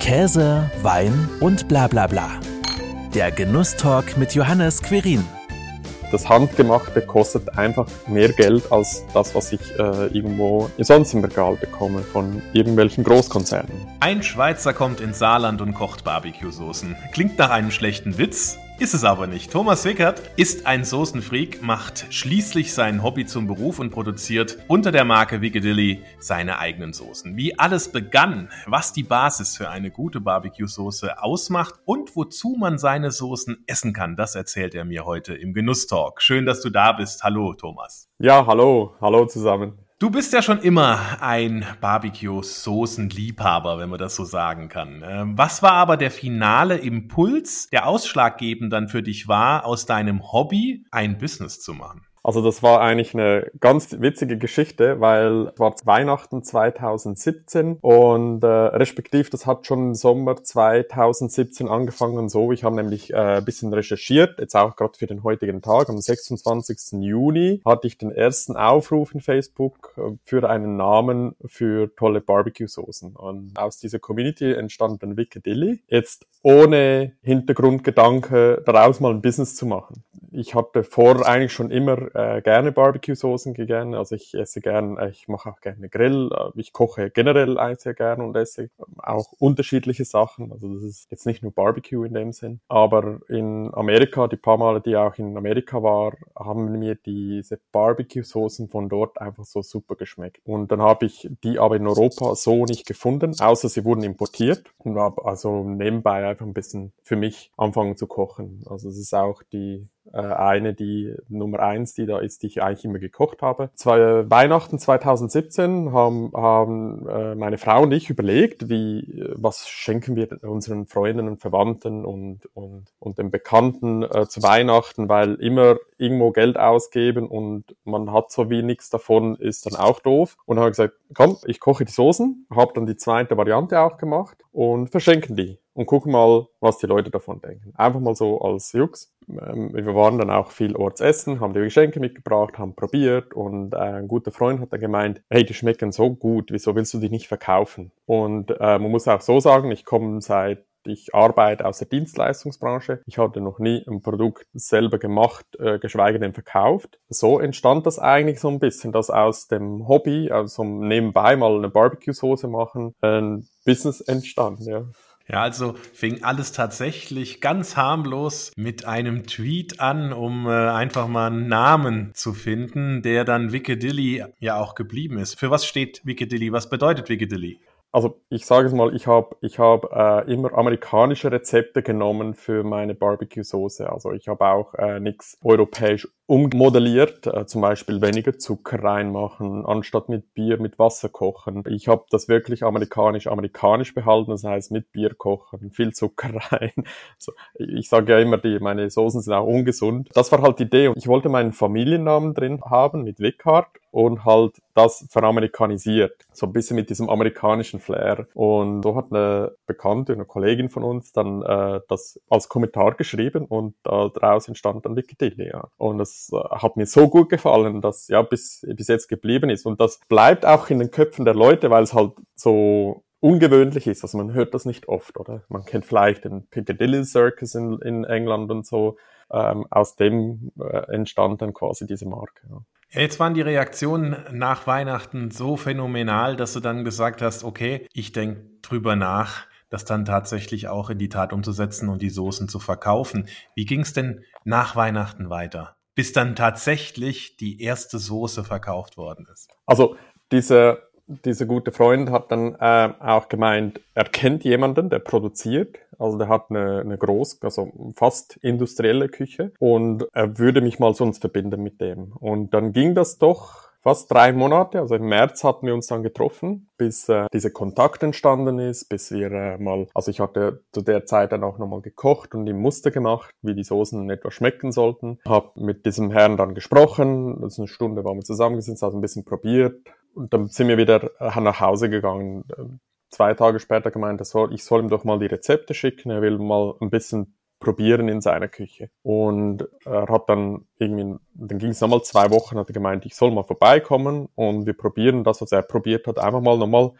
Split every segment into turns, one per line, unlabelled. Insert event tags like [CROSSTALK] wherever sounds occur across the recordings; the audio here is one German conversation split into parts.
Käse, Wein und bla bla bla. Der Genusstalk mit Johannes Querin.
Das Handgemachte kostet einfach mehr Geld als das, was ich äh, irgendwo sonst im Regal bekomme von irgendwelchen Großkonzernen.
Ein Schweizer kommt ins Saarland und kocht Barbecue-Soßen. Klingt nach einem schlechten Witz, ist es aber nicht. Thomas Wickert ist ein Soßenfreak, macht schließlich sein Hobby zum Beruf und produziert unter der Marke Wickadilly seine eigenen Soßen. Wie alles begann, was die Basis für eine gute Barbecue-Soße ausmacht und wozu man seine Soßen essen kann, das erzählt er mir heute im Genusstalk. Schön, dass du da bist. Hallo, Thomas.
Ja, hallo, hallo zusammen.
Du bist ja schon immer ein Barbecue-Soßen-Liebhaber, wenn man das so sagen kann. Ähm, was war aber der finale Impuls, der ausschlaggebend dann für dich war, aus deinem Hobby ein Business zu machen?
Also das war eigentlich eine ganz witzige Geschichte, weil es war Weihnachten 2017 und äh, respektiv das hat schon im Sommer 2017 angefangen so. Ich habe nämlich äh, ein bisschen recherchiert, jetzt auch gerade für den heutigen Tag. Am 26. Juni hatte ich den ersten Aufruf in Facebook äh, für einen Namen für tolle Barbecue-Soßen. Und aus dieser Community entstand dann Wickadilly. Jetzt ohne Hintergrundgedanke daraus mal ein Business zu machen. Ich hatte vor eigentlich schon immer äh, gerne Barbecue-Soßen gegessen. Also ich esse gern, äh, ich mache auch gerne Grill. Äh, ich koche generell sehr gerne und esse auch unterschiedliche Sachen. Also das ist jetzt nicht nur Barbecue in dem Sinn. Aber in Amerika, die paar Male, die auch in Amerika war, haben mir diese Barbecue-Soßen von dort einfach so super geschmeckt. Und dann habe ich die aber in Europa so nicht gefunden, außer sie wurden importiert und habe also nebenbei einfach ein bisschen für mich anfangen zu kochen. Also es ist auch die eine, die Nummer eins, die da ist, die ich eigentlich immer gekocht habe. Zwei, Weihnachten 2017 haben, haben äh, meine Frau und ich überlegt, wie, was schenken wir unseren Freunden und Verwandten und, und, und den Bekannten äh, zu Weihnachten, weil immer irgendwo Geld ausgeben und man hat so wie nichts davon, ist dann auch doof. Und habe gesagt, komm, ich koche die Soßen, habe dann die zweite Variante auch gemacht und verschenken die und gucken mal, was die Leute davon denken. Einfach mal so als Jux. Ähm, wir waren dann auch viel Orts essen, haben die Geschenke mitgebracht, haben probiert und äh, ein guter Freund hat dann gemeint, hey, die schmecken so gut, wieso willst du die nicht verkaufen? Und äh, man muss auch so sagen, ich komme seit ich arbeite aus der Dienstleistungsbranche. Ich hatte noch nie ein Produkt selber gemacht, äh, geschweige denn verkauft. So entstand das eigentlich so ein bisschen, dass aus dem Hobby, also nebenbei mal eine Barbecue-Soße machen, ein Business entstand, ja.
Ja, also fing alles tatsächlich ganz harmlos mit einem Tweet an, um äh, einfach mal einen Namen zu finden, der dann Wickedilly ja auch geblieben ist. Für was steht Wickedilly? Was bedeutet Wickedilly?
also ich sage es mal, ich habe ich hab, äh, immer amerikanische Rezepte genommen für meine Barbecue-Soße. Also ich habe auch äh, nichts europäisch ummodelliert, äh, zum Beispiel weniger Zucker reinmachen, anstatt mit Bier mit Wasser kochen. Ich habe das wirklich amerikanisch amerikanisch behalten, das heißt mit Bier kochen, viel Zucker [LAUGHS] rein. So, ich sage ja immer, die, meine Soßen sind auch ungesund. Das war halt die Idee. Ich wollte meinen Familiennamen drin haben mit Wickhardt und halt das veramerikanisiert. So ein bisschen mit diesem amerikanischen Flair. Und so hat eine Bekannte, eine Kollegin von uns dann äh, das als Kommentar geschrieben und daraus entstand dann Wikipedia. Und das äh, hat mir so gut gefallen, dass ja bis, bis jetzt geblieben ist. Und das bleibt auch in den Köpfen der Leute, weil es halt so ungewöhnlich ist. Also man hört das nicht oft, oder? Man kennt vielleicht den Piccadilly Circus in, in England und so. Ähm, aus dem äh, entstand dann quasi diese Marke. Ja.
Jetzt waren die Reaktionen nach Weihnachten so phänomenal, dass du dann gesagt hast, okay, ich denke drüber nach, das dann tatsächlich auch in die Tat umzusetzen und die Soßen zu verkaufen. Wie ging es denn nach Weihnachten weiter? Bis dann tatsächlich die erste Soße verkauft worden ist.
Also diese dieser gute Freund hat dann äh, auch gemeint, er kennt jemanden, der produziert. Also der hat eine, eine groß, also fast industrielle Küche und er würde mich mal sonst verbinden mit dem. Und dann ging das doch fast drei Monate, also im März hatten wir uns dann getroffen, bis äh, dieser Kontakt entstanden ist, bis wir äh, mal, also ich hatte zu der Zeit dann auch nochmal gekocht und ihm Muster gemacht, wie die Soßen etwa schmecken sollten. Hab mit diesem Herrn dann gesprochen, das ist eine Stunde waren wir zusammengesetzt, also ein bisschen probiert, und dann sind wir wieder äh, nach Hause gegangen. Zwei Tage später gemeint, ich soll ihm doch mal die Rezepte schicken. Er will mal ein bisschen probieren in seiner Küche. Und er hat dann irgendwie, dann ging es nochmal zwei Wochen, hat er gemeint, ich soll mal vorbeikommen und wir probieren das, was er probiert hat, einfach mal nochmal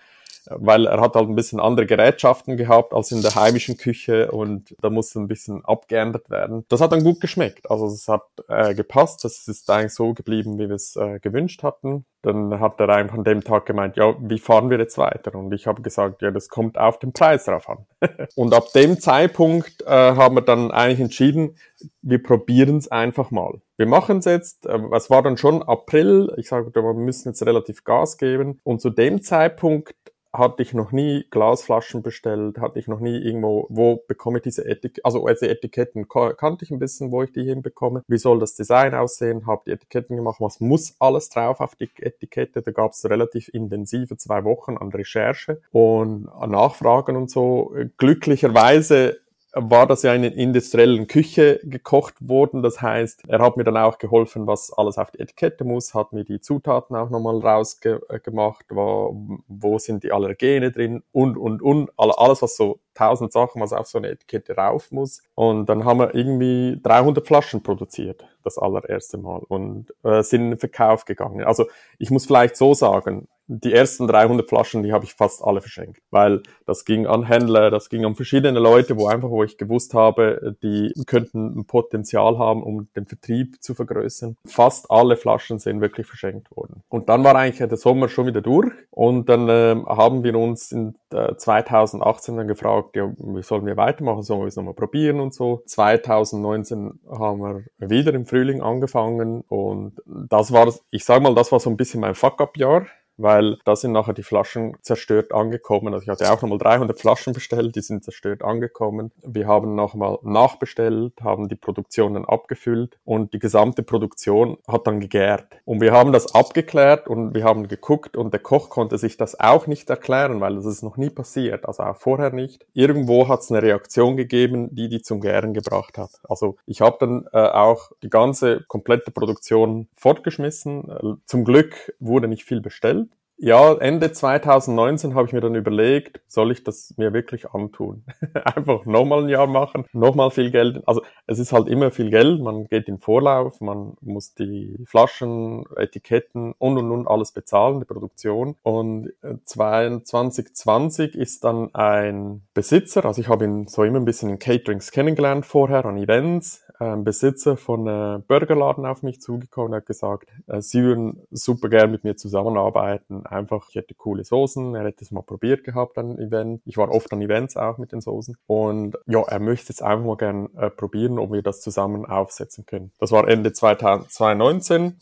weil er hat halt ein bisschen andere Gerätschaften gehabt als in der heimischen Küche und da musste ein bisschen abgeändert werden. Das hat dann gut geschmeckt. Also es hat äh, gepasst. Das ist eigentlich so geblieben, wie wir es äh, gewünscht hatten. Dann hat er einfach an dem Tag gemeint, ja, wie fahren wir jetzt weiter? Und ich habe gesagt, ja, das kommt auf den Preis drauf an. [LAUGHS] und ab dem Zeitpunkt äh, haben wir dann eigentlich entschieden, wir probieren es einfach mal. Wir machen es jetzt, äh, es war dann schon April, ich sage, wir müssen jetzt relativ Gas geben. Und zu dem Zeitpunkt hatte ich noch nie Glasflaschen bestellt, hatte ich noch nie irgendwo, wo bekomme ich diese Etiketten, also diese Etiketten kannte ich ein bisschen, wo ich die hinbekomme, wie soll das Design aussehen, habe die Etiketten gemacht, was muss alles drauf auf die Etikette, da gab es relativ intensive zwei Wochen an Recherche und an Nachfragen und so. Glücklicherweise war das ja in der industriellen Küche gekocht worden. Das heißt, er hat mir dann auch geholfen, was alles auf die Etikette muss, hat mir die Zutaten auch nochmal rausgemacht, wo, wo sind die Allergene drin und, und, und, alles, was so tausend Sachen, was auf so eine Etikette rauf muss. Und dann haben wir irgendwie 300 Flaschen produziert, das allererste Mal, und äh, sind in den Verkauf gegangen. Also ich muss vielleicht so sagen, die ersten 300 Flaschen, die habe ich fast alle verschenkt, weil das ging an Händler, das ging an verschiedene Leute, wo einfach, wo ich gewusst habe, die könnten ein Potenzial haben, um den Vertrieb zu vergrößern. Fast alle Flaschen sind wirklich verschenkt worden. Und dann war eigentlich der Sommer schon wieder durch und dann äh, haben wir uns in äh, 2018 dann gefragt, ja, wie sollen wir weitermachen, sollen wir es nochmal probieren und so. 2019 haben wir wieder im Frühling angefangen und das war, ich sage mal, das war so ein bisschen mein Fuck-up-Jahr weil da sind nachher die Flaschen zerstört angekommen. Also ich hatte auch nochmal 300 Flaschen bestellt, die sind zerstört angekommen. Wir haben nochmal nachbestellt, haben die Produktion dann abgefüllt und die gesamte Produktion hat dann gegärt. Und wir haben das abgeklärt und wir haben geguckt und der Koch konnte sich das auch nicht erklären, weil das ist noch nie passiert, also auch vorher nicht. Irgendwo hat es eine Reaktion gegeben, die die zum Gären gebracht hat. Also ich habe dann äh, auch die ganze komplette Produktion fortgeschmissen. Zum Glück wurde nicht viel bestellt. Ja, Ende 2019 habe ich mir dann überlegt, soll ich das mir wirklich antun? [LAUGHS] Einfach nochmal ein Jahr machen, nochmal viel Geld. Also es ist halt immer viel Geld, man geht in Vorlauf, man muss die Flaschen, Etiketten und und und alles bezahlen, die Produktion. Und 2020 äh, ist dann ein Besitzer, also ich habe ihn so immer ein bisschen in Caterings kennengelernt vorher, an Events, ein Besitzer von einem Burgerladen auf mich zugekommen und hat gesagt, äh, sie würden super gern mit mir zusammenarbeiten. Einfach, ich hätte coole Soßen, er hätte es mal probiert gehabt an Event. Ich war oft an Events auch mit den Soßen. Und ja, er möchte es einfach mal gern äh, probieren, ob wir das zusammen aufsetzen können. Das war Ende 2019.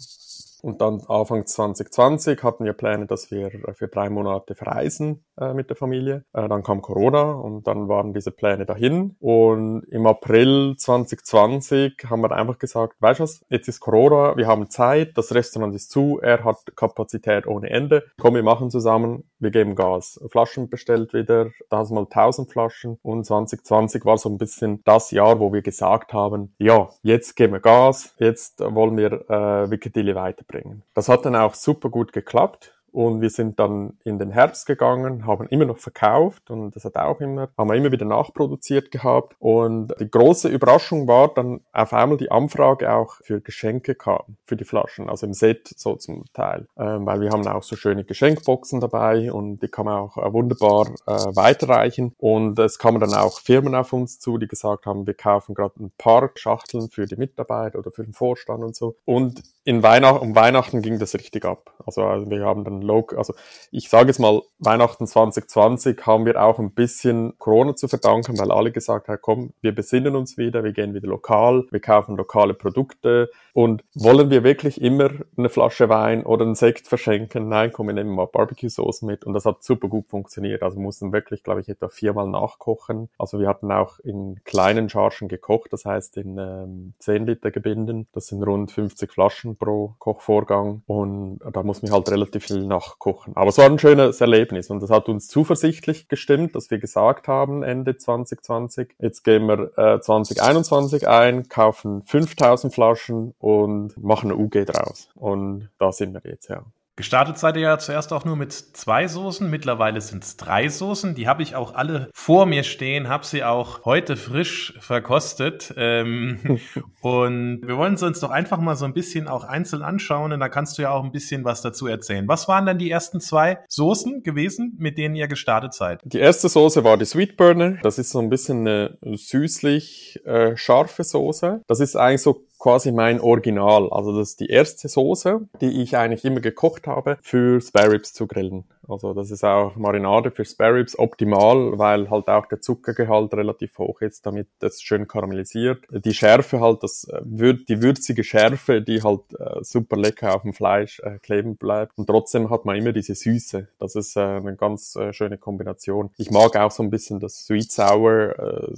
Und dann Anfang 2020 hatten wir Pläne, dass wir für drei Monate verreisen äh, mit der Familie. Äh, dann kam Corona und dann waren diese Pläne dahin. Und im April 2020 haben wir einfach gesagt, weißt du was, jetzt ist Corona, wir haben Zeit, das Restaurant ist zu, er hat Kapazität ohne Ende. Komm, wir machen zusammen, wir geben Gas. Flaschen bestellt wieder, das mal 1000 Flaschen. Und 2020 war so ein bisschen das Jahr, wo wir gesagt haben, ja, jetzt geben wir Gas, jetzt wollen wir äh, Wikidili weiterbringen. Das hat dann auch super gut geklappt. Und wir sind dann in den Herbst gegangen, haben immer noch verkauft und das hat auch immer, haben wir immer wieder nachproduziert gehabt. Und die große Überraschung war dann auf einmal die Anfrage auch für Geschenke kam, für die Flaschen, also im Set so zum Teil. Ähm, weil wir haben auch so schöne Geschenkboxen dabei und die kann man auch äh, wunderbar äh, weiterreichen. Und es kamen dann auch Firmen auf uns zu, die gesagt haben, wir kaufen gerade ein paar Schachteln für die Mitarbeiter oder für den Vorstand und so. Und in Weihnachten, um Weihnachten ging das richtig ab. Also, also wir haben dann Local, also ich sage jetzt mal, Weihnachten 2020 haben wir auch ein bisschen Corona zu verdanken, weil alle gesagt haben, komm, wir besinnen uns wieder, wir gehen wieder lokal, wir kaufen lokale Produkte und wollen wir wirklich immer eine Flasche Wein oder einen Sekt verschenken? Nein, komm, wir nehmen mal Barbecue-Soßen mit und das hat super gut funktioniert. Also wir mussten wirklich, glaube ich, etwa viermal nachkochen. Also wir hatten auch in kleinen Chargen gekocht, das heißt in ähm, 10 Liter Gebinden. Das sind rund 50 Flaschen pro Kochvorgang und da muss man halt relativ viel nachkochen. Aber es war ein schönes Erlebnis und das hat uns zuversichtlich gestimmt, dass wir gesagt haben Ende 2020, jetzt gehen wir äh, 2021 ein, kaufen 5000 Flaschen und machen eine UG draus. Und da sind wir jetzt, ja.
Gestartet seid ihr ja zuerst auch nur mit zwei Soßen. Mittlerweile sind es drei Soßen. Die habe ich auch alle vor mir stehen, habe sie auch heute frisch verkostet. Ähm, [LAUGHS] und wir wollen sie uns doch einfach mal so ein bisschen auch einzeln anschauen. Und da kannst du ja auch ein bisschen was dazu erzählen. Was waren denn die ersten zwei Soßen gewesen, mit denen ihr gestartet seid?
Die erste Soße war die Sweet Burner. Das ist so ein bisschen eine süßlich äh, scharfe Soße. Das ist eigentlich so quasi mein Original. Also das ist die erste Soße, die ich eigentlich immer gekocht habe, für Spare Ribs zu grillen. Also das ist auch Marinade für Spare Ribs optimal, weil halt auch der Zuckergehalt relativ hoch ist, damit das schön karamellisiert. Die Schärfe halt, das äh, die würzige Schärfe, die halt äh, super lecker auf dem Fleisch äh, kleben bleibt. Und trotzdem hat man immer diese Süße. Das ist eine ganz schöne Kombination. Ich mag auch so ein bisschen das Sweet Sour.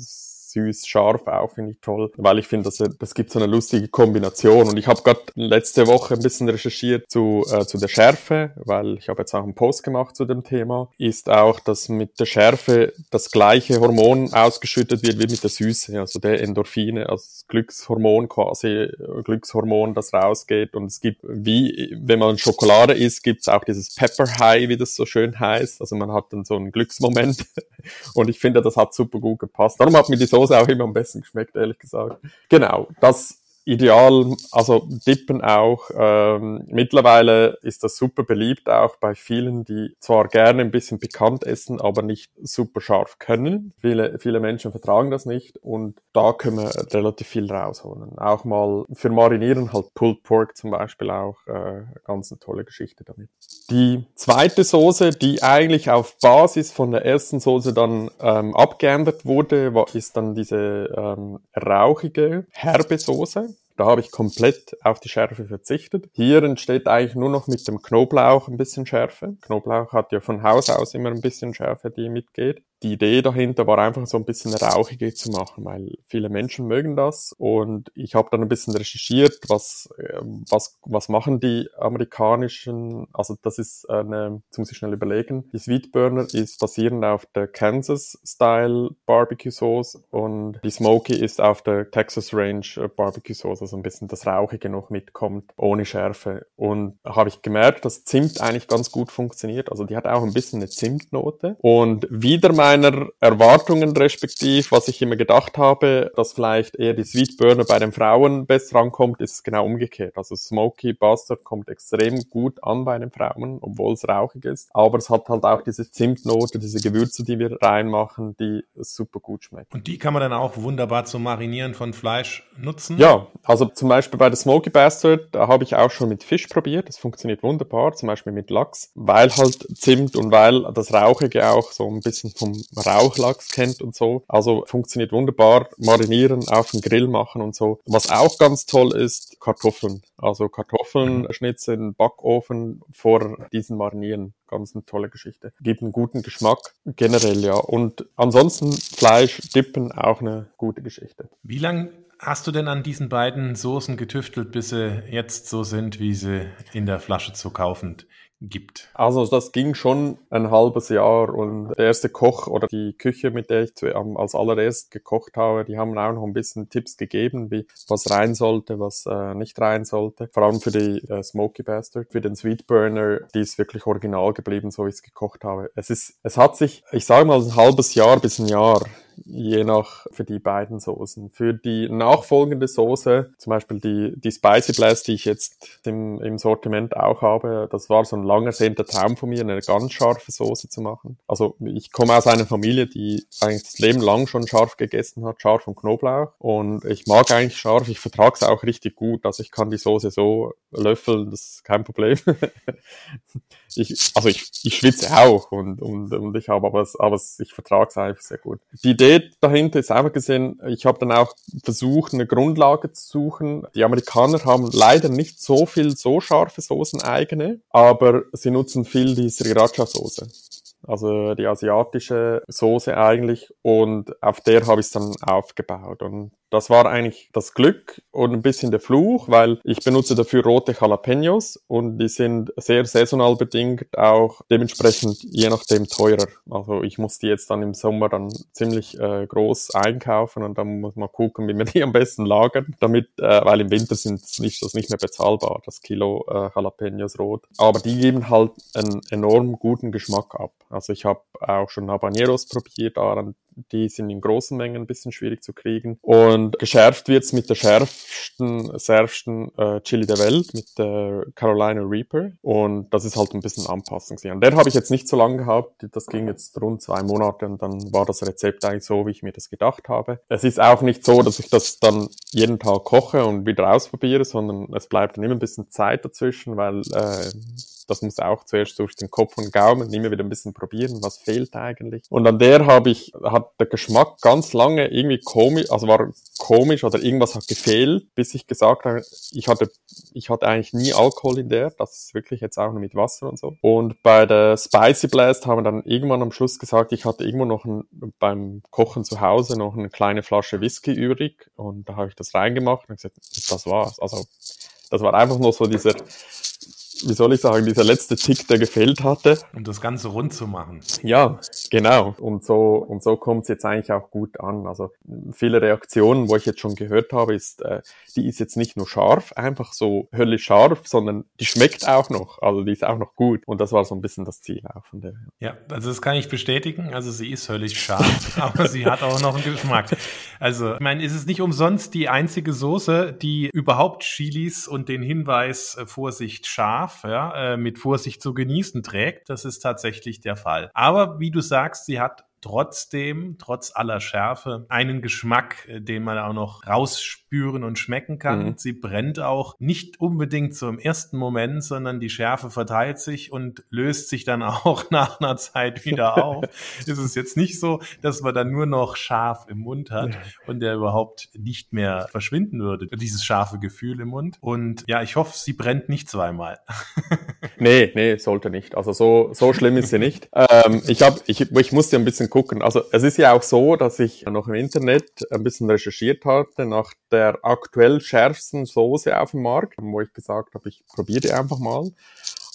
Äh, süß, scharf auch, finde ich toll, weil ich finde, das, das gibt so eine lustige Kombination. Und ich habe gerade letzte Woche ein bisschen recherchiert zu, äh, zu der Schärfe, weil ich habe jetzt auch einen Post gemacht zu dem Thema, ist auch, dass mit der Schärfe das gleiche Hormon ausgeschüttet wird wie mit der Süße, also der Endorphine, also Glückshormon quasi, Glückshormon, das rausgeht. Und es gibt, wie wenn man Schokolade isst, gibt es auch dieses Pepper High, wie das so schön heißt. Also man hat dann so einen Glücksmoment. [LAUGHS] Und ich finde, das hat super gut gepasst. Darum hat mir die Soße auch immer am besten geschmeckt, ehrlich gesagt. Genau, das ideal, also Dippen auch. Ähm, mittlerweile ist das super beliebt auch bei vielen, die zwar gerne ein bisschen pikant essen, aber nicht super scharf können. Viele, viele Menschen vertragen das nicht und da können wir relativ viel rausholen. Auch mal für Marinieren halt Pulled Pork zum Beispiel auch äh, ganz eine tolle Geschichte damit. Die zweite Soße, die eigentlich auf Basis von der ersten Soße dann ähm, abgeändert wurde, war, ist dann diese ähm, rauchige, herbe Soße. Da habe ich komplett auf die Schärfe verzichtet. Hier entsteht eigentlich nur noch mit dem Knoblauch ein bisschen Schärfe. Knoblauch hat ja von Haus aus immer ein bisschen Schärfe, die mitgeht die Idee dahinter war einfach so ein bisschen rauchige zu machen, weil viele Menschen mögen das und ich habe dann ein bisschen recherchiert, was ähm, was was machen die amerikanischen, also das ist eine, jetzt muss schnell überlegen, die Sweet Burner ist basierend auf der Kansas Style Barbecue Sauce und die Smoky ist auf der Texas Range äh, Barbecue Sauce, also ein bisschen das rauchige noch mitkommt ohne Schärfe. Und habe ich gemerkt, dass Zimt eigentlich ganz gut funktioniert, also die hat auch ein bisschen eine Zimtnote. Und wieder mal meiner Erwartungen respektiv, was ich immer gedacht habe, dass vielleicht eher die Sweet Burner bei den Frauen besser rankommt, ist es genau umgekehrt. Also Smoky Bastard kommt extrem gut an bei den Frauen, obwohl es rauchig ist. Aber es hat halt auch diese Zimtnote, diese Gewürze, die wir reinmachen, die super gut schmecken.
Und die kann man dann auch wunderbar zum Marinieren von Fleisch nutzen?
Ja, also zum Beispiel bei der Smoky Bastard, da habe ich auch schon mit Fisch probiert. Das funktioniert wunderbar, zum Beispiel mit Lachs, weil halt Zimt und weil das Rauchige auch so ein bisschen vom Rauchlachs kennt und so. Also funktioniert wunderbar. Marinieren, auf den Grill machen und so. Was auch ganz toll ist, Kartoffeln. Also Kartoffeln mhm. schnitzen, Backofen vor diesen Marinieren. Ganz eine tolle Geschichte. Gibt einen guten Geschmack generell, ja. Und ansonsten Fleisch, Dippen, auch eine gute Geschichte.
Wie lang hast du denn an diesen beiden Soßen getüftelt, bis sie jetzt so sind, wie sie in der Flasche zu kaufen gibt?
Also das ging schon ein halbes Jahr und der erste Koch oder die Küche, mit der ich als allererst gekocht habe, die haben auch noch ein bisschen Tipps gegeben, wie was rein sollte, was äh, nicht rein sollte. Vor allem für die äh, Smoky Bastard, für den Sweet Burner, die ist wirklich original geblieben, so wie ich es gekocht habe. Es ist, es hat sich, ich sage mal, ein halbes Jahr bis ein Jahr je nach für die beiden Soßen. Für die nachfolgende Soße, zum Beispiel die, die Spicy Blast, die ich jetzt im, im Sortiment auch habe, das war so ein langer sehnter Traum von mir, eine ganz scharfe Soße zu machen. Also ich komme aus einer Familie, die eigentlich das Leben lang schon scharf gegessen hat, scharf und Knoblauch. Und ich mag eigentlich scharf, ich vertrage es auch richtig gut. Also ich kann die Soße so löffeln, das ist kein Problem. [LAUGHS] ich, also ich, ich schwitze auch und, und, und ich habe aber, aber ich vertrage es einfach sehr gut. Die Idee dahinter ist einfach gesehen, ich habe dann auch versucht, eine Grundlage zu suchen. Die Amerikaner haben leider nicht so viel so scharfe Soßen eigene, aber sie nutzen viel die Sriracha-Soße also die asiatische Soße eigentlich und auf der habe ich es dann aufgebaut und das war eigentlich das Glück und ein bisschen der Fluch, weil ich benutze dafür rote Jalapenos und die sind sehr saisonal bedingt, auch dementsprechend je nachdem teurer. Also ich muss die jetzt dann im Sommer dann ziemlich äh, groß einkaufen und dann muss man gucken, wie man die am besten lagern, damit, äh, weil im Winter sind nicht, das nicht mehr bezahlbar, das Kilo äh, Jalapenos rot. Aber die geben halt einen enorm guten Geschmack ab. Also ich habe auch schon Habaneros probiert, die sind in großen Mengen ein bisschen schwierig zu kriegen. Und geschärft wird's mit der schärfsten, schärfsten äh, Chili der Welt, mit der Carolina Reaper. Und das ist halt ein bisschen Anpassung. Und der habe ich jetzt nicht so lange gehabt. Das ging jetzt rund zwei Monate und dann war das Rezept eigentlich so, wie ich mir das gedacht habe. Es ist auch nicht so, dass ich das dann jeden Tag koche und wieder ausprobiere, sondern es bleibt dann immer ein bisschen Zeit dazwischen, weil äh, das muss auch zuerst durch den Kopf und Gaumen immer wieder ein bisschen probieren, was fehlt eigentlich. Und an der habe ich, hat der Geschmack ganz lange irgendwie komisch, also war komisch oder irgendwas hat gefehlt, bis ich gesagt habe, ich hatte, ich hatte eigentlich nie Alkohol in der, das ist wirklich jetzt auch nur mit Wasser und so. Und bei der Spicy Blast haben wir dann irgendwann am Schluss gesagt, ich hatte irgendwo noch ein, beim Kochen zu Hause noch eine kleine Flasche Whisky übrig und da habe ich das reingemacht und gesagt, das war's. Also das war einfach nur so dieser wie soll ich sagen, dieser letzte Tick, der gefehlt hatte.
Um das Ganze rund zu machen.
Ja, genau. Und so, und so kommt es jetzt eigentlich auch gut an. Also viele Reaktionen, wo ich jetzt schon gehört habe, ist, äh, die ist jetzt nicht nur scharf, einfach so höllisch scharf, sondern die schmeckt auch noch. Also die ist auch noch gut. Und das war so ein bisschen das Ziel auch von der.
Ja, also das kann ich bestätigen. Also sie ist höllisch scharf, [LAUGHS] aber sie hat auch noch einen Geschmack. Also, ich meine, ist es nicht umsonst die einzige Soße, die überhaupt Chilis und den Hinweis äh, Vorsicht scharf darf, ja, äh, mit Vorsicht zu genießen trägt. Das ist tatsächlich der Fall. Aber wie du sagst, sie hat trotzdem, trotz aller Schärfe, einen Geschmack, äh, den man auch noch rausspüren und schmecken kann. Mhm. Sie brennt auch nicht unbedingt so im ersten Moment, sondern die Schärfe verteilt sich und löst sich dann [LAUGHS] auch nach einer Zeit wieder [LAUGHS] auf. es ist jetzt nicht so, dass man dann nur noch scharf im Mund hat und der überhaupt nicht mehr verschwinden würde, dieses scharfe Gefühl im Mund. Und ja, ich hoffe, sie brennt nicht zweimal. [LAUGHS]
nee, nee, sollte nicht. Also so, so schlimm ist sie nicht. Ähm, ich, hab, ich, ich musste ein bisschen gucken. Also es ist ja auch so, dass ich noch im Internet ein bisschen recherchiert hatte nach der aktuell schärfsten Soße auf dem Markt, wo ich gesagt habe, ich probiere die einfach mal.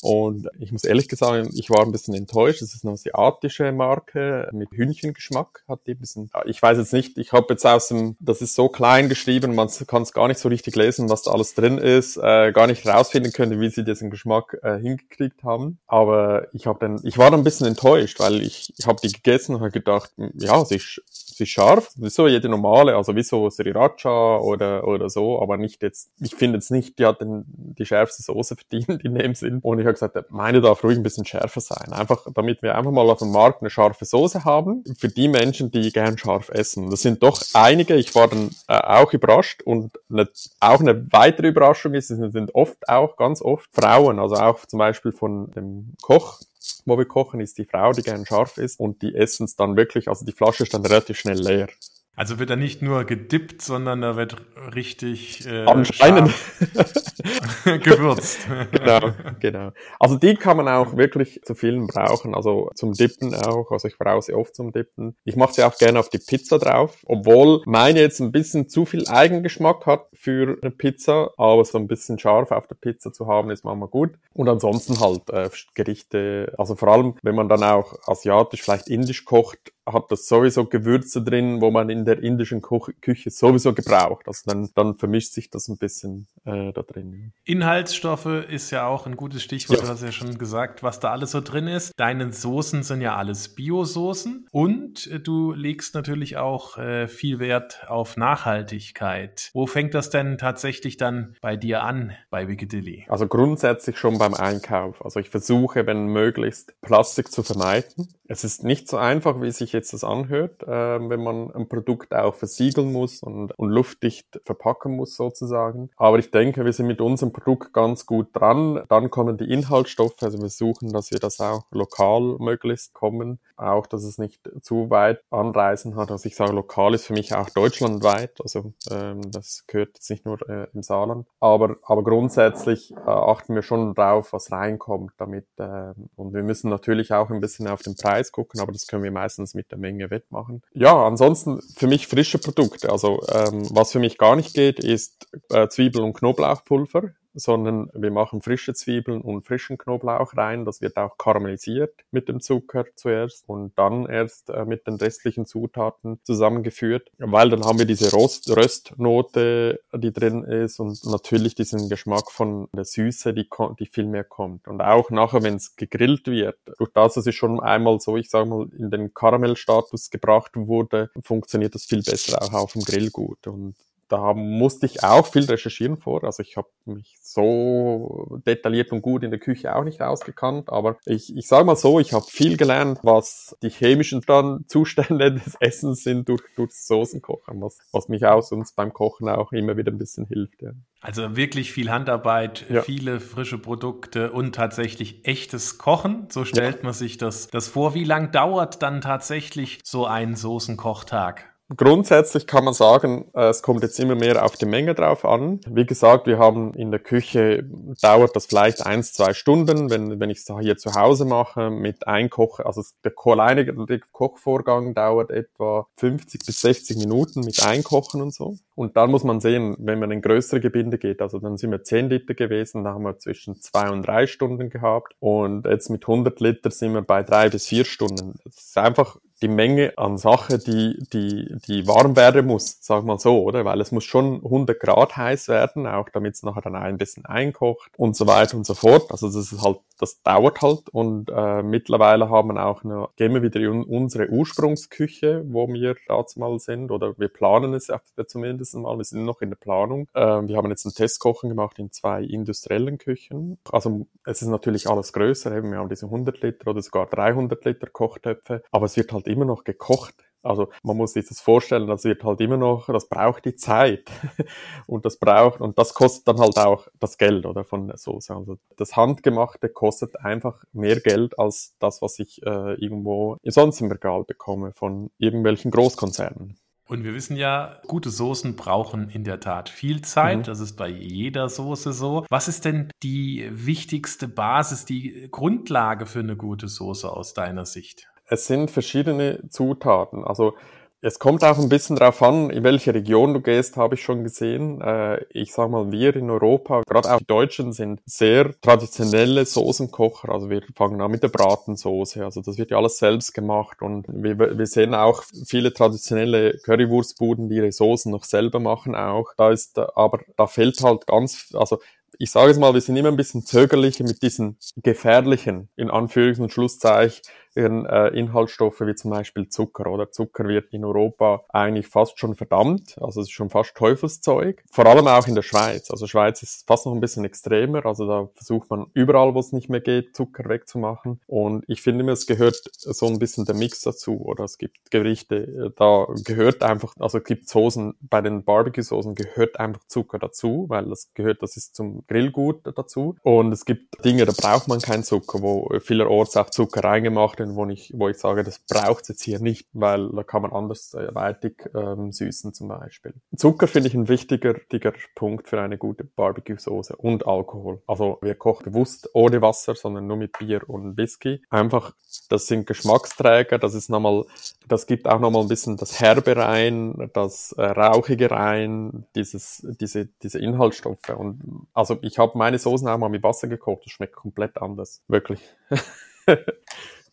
Und ich muss ehrlich sagen, ich war ein bisschen enttäuscht. Das ist eine asiatische Marke mit Hühnchengeschmack. Hat die ein bisschen, ich weiß jetzt nicht, ich habe jetzt aus dem, das ist so klein geschrieben, man kann es gar nicht so richtig lesen, was da alles drin ist, äh, gar nicht rausfinden können, wie sie diesen Geschmack äh, hingekriegt haben. Aber ich habe dann, ich war dann ein bisschen enttäuscht, weil ich, ich habe die gegessen und habe gedacht, ja, sie ist sie ist scharf, wie so jede normale, also wie so Sriracha oder, oder so, aber nicht jetzt, ich finde jetzt nicht, die hat den, die schärfste Soße verdient in dem Sinn. Und ich gesagt, meine darf ruhig ein bisschen schärfer sein. Einfach, damit wir einfach mal auf dem Markt eine scharfe Soße haben, für die Menschen, die gern scharf essen. Das sind doch einige, ich war dann äh, auch überrascht und eine, auch eine weitere Überraschung ist, es sind oft auch, ganz oft Frauen, also auch zum Beispiel von dem Koch, wo wir kochen, ist die Frau, die gern scharf ist und die essen es dann wirklich, also die Flasche ist dann relativ schnell leer.
Also wird da nicht nur gedippt, sondern da wird richtig
äh, Anscheinend. [LAUGHS]
gewürzt.
genau, genau. Also die kann man auch wirklich zu vielen brauchen, also zum Dippen auch. Also ich brauche sie oft zum Dippen. Ich mache sie auch gerne auf die Pizza drauf, obwohl meine jetzt ein bisschen zu viel Eigengeschmack hat für eine Pizza, aber so ein bisschen scharf auf der Pizza zu haben ist manchmal gut. Und ansonsten halt äh, Gerichte, also vor allem, wenn man dann auch asiatisch, vielleicht indisch kocht, hat das sowieso Gewürze drin, wo man in der indischen Küche sowieso gebraucht. Also dann, dann vermischt sich das ein bisschen äh, da drin.
Inhaltsstoffe ist ja auch ein gutes Stichwort. Ja. Du hast ja schon gesagt, was da alles so drin ist. Deine Soßen sind ja alles Bio-Soßen und äh, du legst natürlich auch äh, viel Wert auf Nachhaltigkeit. Wo fängt das denn tatsächlich dann bei dir an, bei Wikidilly?
Also grundsätzlich schon beim Einkauf. Also ich versuche, wenn möglichst, Plastik zu vermeiden. Es ist nicht so einfach, wie sich jetzt das anhört, äh, wenn man ein Produkt auch versiegeln muss und, und luftdicht verpacken muss sozusagen. Aber ich denke, wir sind mit unserem Produkt ganz gut dran. Dann kommen die Inhaltsstoffe, also wir suchen, dass wir das auch lokal möglichst kommen, auch dass es nicht zu weit anreisen hat. Also ich sage, lokal ist für mich auch deutschlandweit, also ähm, das gehört jetzt nicht nur äh, im Saarland. Aber, aber grundsätzlich äh, achten wir schon drauf, was reinkommt damit. Äh, und wir müssen natürlich auch ein bisschen auf den Preis gucken, aber das können wir meistens mit der Menge wettmachen. Ja, ansonsten für mich frische Produkte. Also ähm, was für mich gar nicht geht, ist äh, Zwiebel- und Knoblauchpulver sondern wir machen frische Zwiebeln und frischen Knoblauch rein. Das wird auch karamellisiert mit dem Zucker zuerst und dann erst äh, mit den restlichen Zutaten zusammengeführt, weil dann haben wir diese Rost Röstnote, die drin ist und natürlich diesen Geschmack von der Süße, die, die viel mehr kommt. Und auch nachher, wenn es gegrillt wird, durch das es schon einmal so, ich sage mal, in den Karamellstatus gebracht wurde, funktioniert das viel besser auch auf dem Grill gut. Und da musste ich auch viel recherchieren vor. Also ich habe mich so detailliert und gut in der Küche auch nicht ausgekannt, aber ich, ich sage mal so, ich habe viel gelernt, was die chemischen dann Zustände [LAUGHS] des Essens sind durch, durch Soßenkochen, was, was mich auch sonst beim Kochen auch immer wieder ein bisschen hilft. Ja.
Also wirklich viel Handarbeit, ja. viele frische Produkte und tatsächlich echtes Kochen. So stellt ja. man sich das, das vor. Wie lang dauert dann tatsächlich so ein Soßenkochtag?
Grundsätzlich kann man sagen, äh, es kommt jetzt immer mehr auf die Menge drauf an. Wie gesagt, wir haben in der Küche, dauert das vielleicht eins, zwei Stunden, wenn, wenn ich es hier zu Hause mache mit Einkochen. Also der alleinige Kochvorgang dauert etwa 50 bis 60 Minuten mit Einkochen und so. Und dann muss man sehen, wenn man in größere Gebinde geht, also dann sind wir 10 Liter gewesen, da haben wir zwischen zwei und drei Stunden gehabt. Und jetzt mit 100 Liter sind wir bei drei bis vier Stunden. Das ist einfach die Menge an Sachen, die, die, die warm werden muss, sag mal so, oder? Weil es muss schon 100 Grad heiß werden, auch damit es nachher dann ein bisschen einkocht und so weiter und so fort. Also das ist halt, das dauert halt und äh, mittlerweile haben wir auch eine, gehen wir wieder in unsere Ursprungsküche, wo wir dazu mal sind, oder wir planen es zumindest mal, wir sind noch in der Planung. Äh, wir haben jetzt ein Testkochen gemacht in zwei industriellen Küchen. Also es ist natürlich alles größer, eben wir haben diese 100 Liter oder sogar 300 Liter Kochtöpfe, aber es wird halt immer noch gekocht. Also man muss sich das vorstellen, das wird halt immer noch, das braucht die Zeit [LAUGHS] und das braucht und das kostet dann halt auch das Geld oder von der Soße. Also das Handgemachte kostet einfach mehr Geld als das, was ich äh, irgendwo sonst im Regal bekomme von irgendwelchen Großkonzernen.
Und wir wissen ja, gute Soßen brauchen in der Tat viel Zeit. Mhm. Das ist bei jeder Soße so. Was ist denn die wichtigste Basis, die Grundlage für eine gute Soße aus deiner Sicht?
Es sind verschiedene Zutaten. Also es kommt auch ein bisschen darauf an, in welche Region du gehst, habe ich schon gesehen. Äh, ich sage mal, wir in Europa, gerade auch die Deutschen, sind sehr traditionelle Soßenkocher. Also wir fangen an mit der Bratensoße. Also das wird ja alles selbst gemacht. Und wir, wir sehen auch viele traditionelle Currywurstbuden, die ihre Soßen noch selber machen auch. Da ist, aber da fällt halt ganz, also ich sage es mal, wir sind immer ein bisschen zögerlicher mit diesen gefährlichen, in Anführungs- und Schlusszeichen, äh, Inhaltsstoffe wie zum Beispiel Zucker oder Zucker wird in Europa eigentlich fast schon verdammt, also es ist schon fast Teufelszeug. Vor allem auch in der Schweiz. Also Schweiz ist fast noch ein bisschen extremer, also da versucht man überall, wo es nicht mehr geht, Zucker wegzumachen. Und ich finde immer, es gehört so ein bisschen der Mix dazu oder es gibt Gerichte, da gehört einfach, also es gibt Soßen, bei den Barbecue-Soßen gehört einfach Zucker dazu, weil das gehört, das ist zum Grillgut dazu. Und es gibt Dinge, da braucht man keinen Zucker, wo vielerorts auch Zucker reingemacht Gerichten, wo ich, wo ich sage, das braucht jetzt hier nicht, weil da kann man andersweitig ähm, süßen zum Beispiel. Zucker finde ich ein wichtiger, wichtiger Punkt für eine gute Barbecue-Soße und Alkohol. Also wir kochen bewusst ohne Wasser, sondern nur mit Bier und Whisky. Einfach, das sind Geschmacksträger, das ist nochmal, das gibt auch nochmal ein bisschen das Herbe rein, das äh, Rauchige rein, dieses, diese, diese Inhaltsstoffe. Und also ich habe meine Soßen auch mal mit Wasser gekocht, das schmeckt komplett anders. Wirklich. [LAUGHS]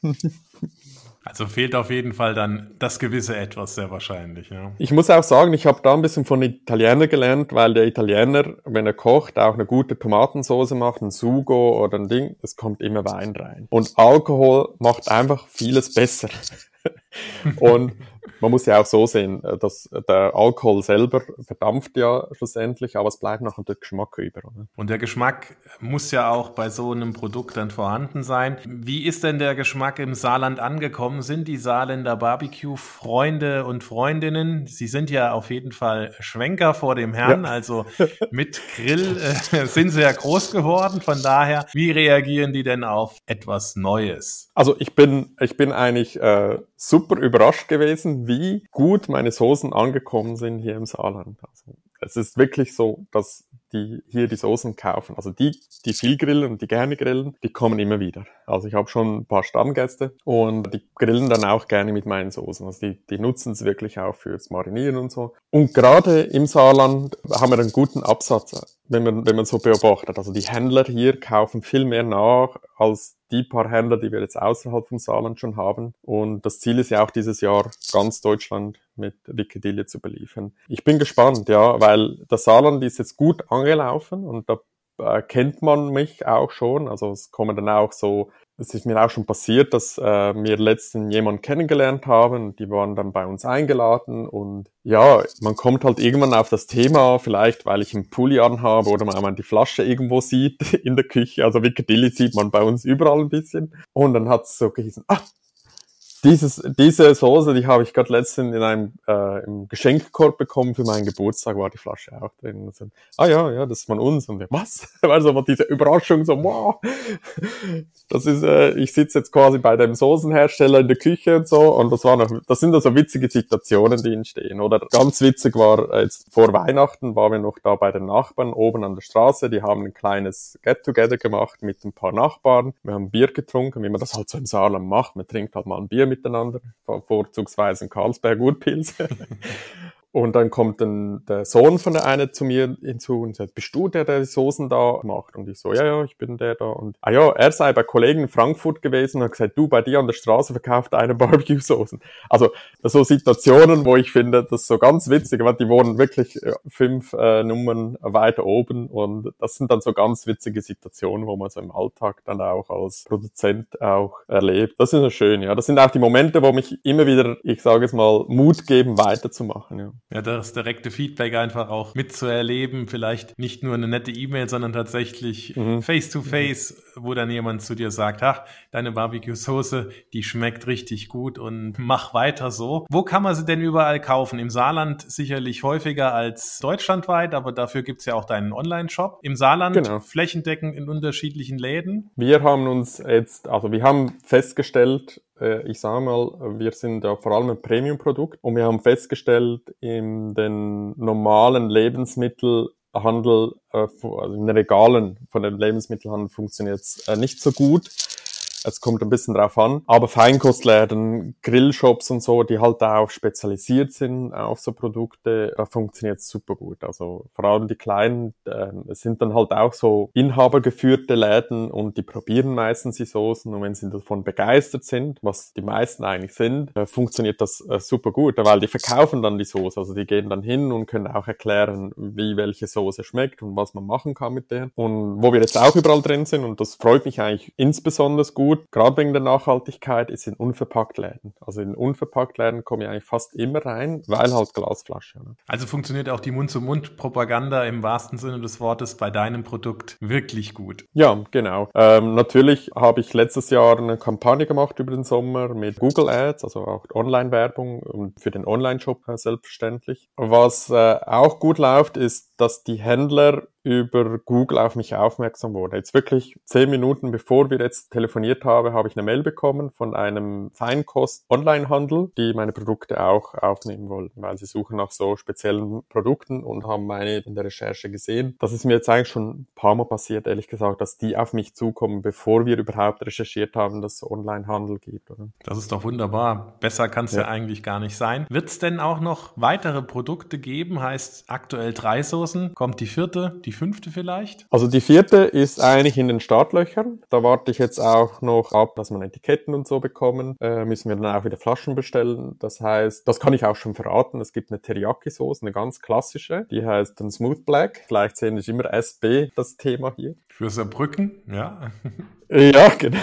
[LAUGHS]
Also fehlt auf jeden Fall dann das gewisse Etwas sehr wahrscheinlich. Ja.
Ich muss auch sagen, ich habe da ein bisschen von Italiener gelernt, weil der Italiener, wenn er kocht, auch eine gute Tomatensauce macht, ein Sugo oder ein Ding, es kommt immer Wein rein. Und Alkohol macht einfach vieles besser. [LAUGHS] und man muss ja auch so sehen, äh, dass der Alkohol selber verdampft ja schlussendlich, aber es bleibt nachher der Geschmack über. Oder?
Und der Geschmack muss ja auch bei so einem Produkt dann vorhanden sein. Wie ist denn der Geschmack im Saarland angekommen? Sind die Saarländer Barbecue-Freunde und Freundinnen? Sie sind ja auf jeden Fall Schwenker vor dem Herrn, ja. also mit Grill äh, sind sie ja groß geworden. Von daher, wie reagieren die denn auf etwas Neues?
Also ich bin, ich bin eigentlich äh, super überrascht gewesen, wie gut meine Soßen angekommen sind hier im Saarland. Also es ist wirklich so, dass die hier die Soßen kaufen. Also die, die viel grillen und die gerne grillen, die kommen immer wieder. Also ich habe schon ein paar Stammgäste und die grillen dann auch gerne mit meinen Soßen. Also die, die nutzen es wirklich auch fürs Marinieren und so. Und gerade im Saarland haben wir einen guten Absatz, wenn man, wenn man so beobachtet. Also die Händler hier kaufen viel mehr nach als die paar Händler, die wir jetzt außerhalb vom Saarland schon haben. Und das Ziel ist ja auch dieses Jahr ganz Deutschland mit Wikidille zu beliefern. Ich bin gespannt, ja, weil das Saarland ist jetzt gut angelaufen und da äh, kennt man mich auch schon. Also es kommen dann auch so, es ist mir auch schon passiert, dass äh, wir letztens jemanden kennengelernt haben die waren dann bei uns eingeladen und ja, man kommt halt irgendwann auf das Thema, vielleicht weil ich einen Pulli anhabe oder man die Flasche irgendwo sieht [LAUGHS] in der Küche. Also Wikidilli sieht man bei uns überall ein bisschen. Und dann hat es so gehießen, ah, dieses, diese Soße, die habe ich gerade letztens in einem äh, im Geschenkkorb bekommen für meinen Geburtstag, war die Flasche auch drin. Und so, ah ja, ja, das ist von uns. Und wir, was? [LAUGHS] Also war diese Überraschung so, wow. Das ist, äh, ich sitze jetzt quasi bei dem Soßenhersteller in der Küche und so. Und das war noch, das sind da so witzige Situationen, die entstehen. Oder ganz witzig war, jetzt vor Weihnachten waren wir noch da bei den Nachbarn oben an der Straße. Die haben ein kleines Get-Together gemacht mit ein paar Nachbarn. Wir haben Bier getrunken, wie man das halt so im Saarland macht. Man trinkt halt mal ein Bier miteinander, vorzugsweise Karlsberg Urpilz. [LAUGHS] Und dann kommt dann der Sohn von der einen zu mir hinzu und sagt, bist du der, der die Soßen da macht? Und ich so, ja, ja, ich bin der da. Und, ah ja, er sei bei Kollegen in Frankfurt gewesen und hat gesagt, du, bei dir an der Straße verkauft eine [LAUGHS] Barbecue-Soßen. Also, so Situationen, wo ich finde, das ist so ganz witzig, weil die wohnen wirklich fünf äh, Nummern weiter oben und das sind dann so ganz witzige Situationen, wo man so im Alltag dann auch als Produzent auch erlebt. Das ist ja schön, ja. Das sind auch die Momente, wo mich immer wieder, ich sage es mal, Mut geben, weiterzumachen, ja.
Ja, das direkte Feedback einfach auch mitzuerleben, vielleicht nicht nur eine nette E-Mail, sondern tatsächlich mhm. face to face, wo dann jemand zu dir sagt, ach, deine Barbecue-Soße, die schmeckt richtig gut und mach weiter so. Wo kann man sie denn überall kaufen? Im Saarland sicherlich häufiger als deutschlandweit, aber dafür gibt's ja auch deinen Online-Shop. Im Saarland genau. flächendeckend in unterschiedlichen Läden.
Wir haben uns jetzt, also wir haben festgestellt, ich sage mal, wir sind ja vor allem ein Premium-Produkt und wir haben festgestellt, in den normalen Lebensmittelhandel, äh, also in den Regalen von den Lebensmittelhandel funktioniert es äh, nicht so gut. Es kommt ein bisschen drauf an. Aber Feinkostläden, Grillshops und so, die halt auch spezialisiert sind auf so Produkte, da funktioniert es super gut. Also vor allem die kleinen, äh, es sind dann halt auch so inhabergeführte Läden und die probieren meistens die Soßen und wenn sie davon begeistert sind, was die meisten eigentlich sind, äh, funktioniert das äh, super gut, weil die verkaufen dann die Soße. Also die gehen dann hin und können auch erklären, wie welche Soße schmeckt und was man machen kann mit der. Und wo wir jetzt auch überall drin sind und das freut mich eigentlich insbesondere gut, gut, gerade wegen der Nachhaltigkeit, ist in Unverpacktläden. Also in Unverpacktläden komme ich eigentlich fast immer rein, weil halt Glasflasche. Ne?
Also funktioniert auch die Mund-zu-Mund-Propaganda im wahrsten Sinne des Wortes bei deinem Produkt wirklich gut.
Ja, genau. Ähm, natürlich habe ich letztes Jahr eine Kampagne gemacht über den Sommer mit Google Ads, also auch Online-Werbung und für den Online-Shop äh, selbstverständlich. Was äh, auch gut läuft, ist, dass die Händler über Google auf mich aufmerksam wurde. Jetzt wirklich zehn Minuten bevor wir jetzt telefoniert haben, habe ich eine Mail bekommen von einem Feinkost-Online-Handel, die meine Produkte auch aufnehmen wollten, weil sie suchen nach so speziellen Produkten und haben meine in der Recherche gesehen. Das ist mir jetzt eigentlich schon ein paar Mal passiert, ehrlich gesagt, dass die auf mich zukommen, bevor wir überhaupt recherchiert haben, dass es Online-Handel gibt. Oder?
Das ist doch wunderbar. Besser kann es ja. ja. eigentlich gar nicht sein. Wird es denn auch noch weitere Produkte geben? Heißt aktuell drei Soßen, kommt die vierte, die die fünfte vielleicht?
Also die vierte ist eigentlich in den Startlöchern. Da warte ich jetzt auch noch ab, dass man Etiketten und so bekommen. Äh, müssen wir dann auch wieder Flaschen bestellen. Das heißt, das kann ich auch schon verraten. Es gibt eine Teriyaki-Sauce, eine ganz klassische. Die heißt dann Smooth Black. Vielleicht sehen ist immer SB das Thema hier.
Für Saarbrücken, ja.
Ja, genau.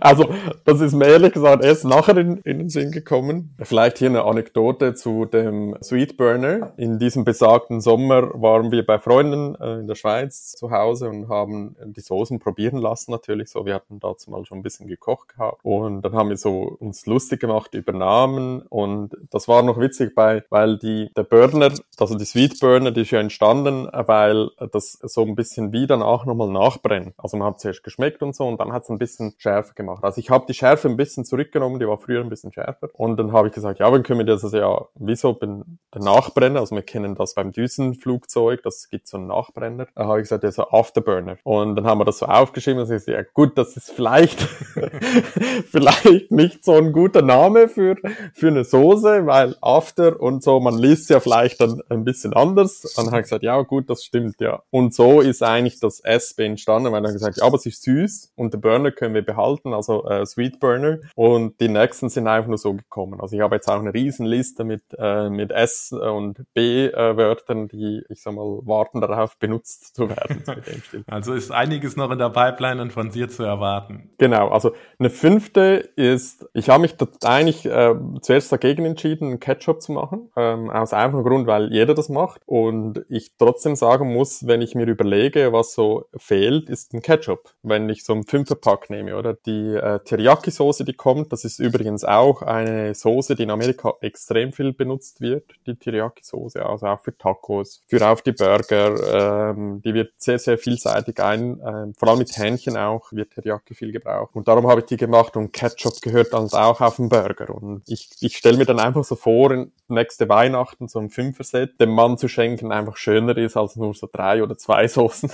Also, das ist mir ehrlich gesagt erst nachher in, in, den Sinn gekommen. Vielleicht hier eine Anekdote zu dem Sweet Burner. In diesem besagten Sommer waren wir bei Freunden äh, in der Schweiz zu Hause und haben die Soßen probieren lassen natürlich so. Wir hatten dazu mal schon ein bisschen gekocht gehabt und dann haben wir so uns lustig gemacht über Namen und das war noch witzig bei, weil die, der Burner, also die Sweet Burner, die ist ja entstanden, weil das so ein bisschen wie danach nochmal nachbrennt. Also man hat zuerst geschmeckt und so und dann hat es ein bisschen schärfer gemacht. Also ich habe die Schärfe ein bisschen zurückgenommen, die war früher ein bisschen schärfer. Und dann habe ich gesagt, ja, dann können wir das also ja wieso den, Nachbrenner, also wir kennen das beim Düsenflugzeug, das gibt so einen Nachbrenner. Da habe ich gesagt, ja, so Afterburner. Und dann haben wir das so aufgeschrieben und ich gesagt, ja gut, das ist vielleicht, [LAUGHS] vielleicht nicht so ein guter Name für, für eine Soße, weil After und so, man liest ja vielleicht dann ein bisschen anders. Dann habe ich gesagt, ja gut, das stimmt, ja. Und so ist eigentlich das SB entstanden, weil dann gesagt, ja, aber es ist süß und der Burner können wir behalten, also äh, Sweet Burner. Und die nächsten sind einfach nur so gekommen. Also ich habe jetzt auch eine Riesenliste mit, äh, mit S- und B-Wörtern, die, ich sag mal, warten darauf, benutzt zu werden. [LAUGHS]
also ist einiges noch in der Pipeline und von dir zu erwarten.
Genau, also eine fünfte ist, ich habe mich eigentlich äh, zuerst dagegen entschieden, einen Ketchup zu machen, ähm, aus einfachem Grund, weil jeder das macht und ich trotzdem sagen muss, wenn ich mir überlege, was so fehlt, ist ein Ketchup. Wenn ich so ein Fünferpack nehme, oder? Die äh, Teriyaki-Soße, die kommt, das ist übrigens auch eine Soße, die in Amerika extrem viel benutzt wird, die Teriyaki-Soße, also auch für Tacos, für auf die Burger, ähm, die wird sehr, sehr vielseitig ein, ähm, vor allem mit Hähnchen auch, wird Teriyaki viel gebraucht. Und darum habe ich die gemacht und Ketchup gehört dann auch auf den Burger. Und ich, ich stelle mir dann einfach so vor, nächste Weihnachten so ein Fünfer-Set dem Mann zu schenken einfach schöner ist als nur so drei oder zwei Soßen.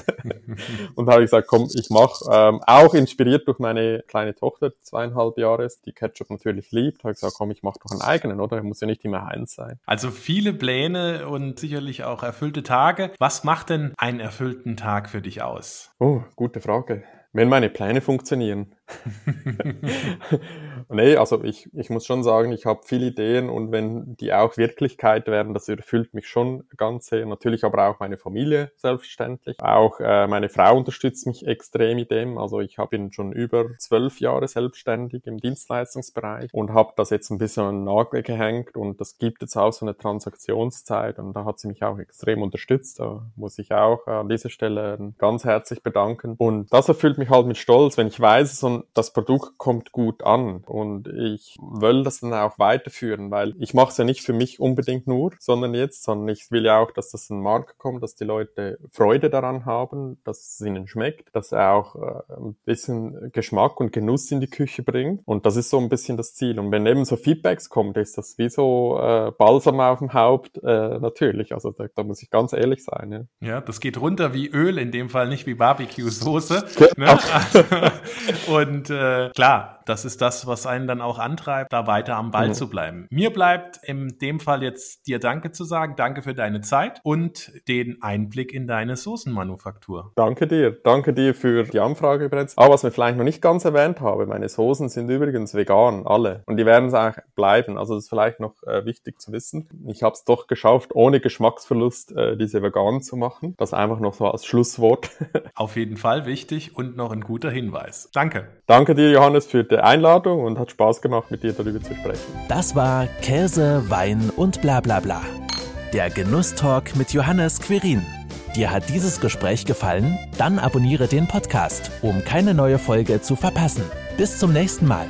[LAUGHS] und habe ich gesagt, komm, ich mache ähm, auch inspiriert durch meine kleine Tochter, zweieinhalb Jahre, die Ketchup natürlich liebt, habe ich gesagt, komm, ich mache doch einen eigenen, oder? Muss ja nicht immer eins sein.
Also viele Pläne und sicherlich auch erfüllte Tage. Was macht denn einen erfüllten Tag für dich aus?
Oh, gute Frage. Wenn meine Pläne funktionieren. [LAUGHS] nee, also ich, ich muss schon sagen, ich habe viele Ideen und wenn die auch Wirklichkeit werden, das erfüllt mich schon ganz sehr. Natürlich aber auch meine Familie selbstverständlich. Auch äh, meine Frau unterstützt mich extrem in dem. Also ich hab, bin schon über zwölf Jahre selbstständig im Dienstleistungsbereich und habe das jetzt ein bisschen an den Nagel gehängt und das gibt jetzt auch so eine Transaktionszeit und da hat sie mich auch extrem unterstützt. Da muss ich auch an dieser Stelle ganz herzlich bedanken. Und das erfüllt mich halt mit Stolz, wenn ich weiß, so ein das Produkt kommt gut an und ich will das dann auch weiterführen, weil ich mache es ja nicht für mich unbedingt nur, sondern jetzt, sondern ich will ja auch, dass das ein Markt kommt, dass die Leute Freude daran haben, dass es ihnen schmeckt, dass er auch äh, ein bisschen Geschmack und Genuss in die Küche bringt und das ist so ein bisschen das Ziel und wenn eben so Feedbacks kommt, ist das wie so äh, Balsam auf dem Haupt, äh, natürlich, also da, da muss ich ganz ehrlich sein.
Ja. ja, das geht runter wie Öl, in dem Fall nicht wie Barbecue-Soße. Ne? und [LAUGHS] und äh, klar, das ist das, was einen dann auch antreibt, da weiter am Ball mhm. zu bleiben. Mir bleibt in dem Fall jetzt dir Danke zu sagen. Danke für deine Zeit und den Einblick in deine Soßenmanufaktur.
Danke dir. Danke dir für die Anfrage übrigens. Aber was wir vielleicht noch nicht ganz erwähnt habe, meine Soßen sind übrigens vegan, alle. Und die werden es auch bleiben. Also das ist vielleicht noch äh, wichtig zu wissen. Ich habe es doch geschafft, ohne Geschmacksverlust äh, diese vegan zu machen. Das einfach noch so als Schlusswort. [LAUGHS]
Auf jeden Fall wichtig und noch ein guter Hinweis. Danke.
Danke dir, Johannes, für die Einladung und hat Spaß gemacht, mit dir darüber zu sprechen.
Das war Käse, Wein und bla bla bla. Der Genusstalk mit Johannes Quirin. Dir hat dieses Gespräch gefallen? Dann abonniere den Podcast, um keine neue Folge zu verpassen. Bis zum nächsten Mal.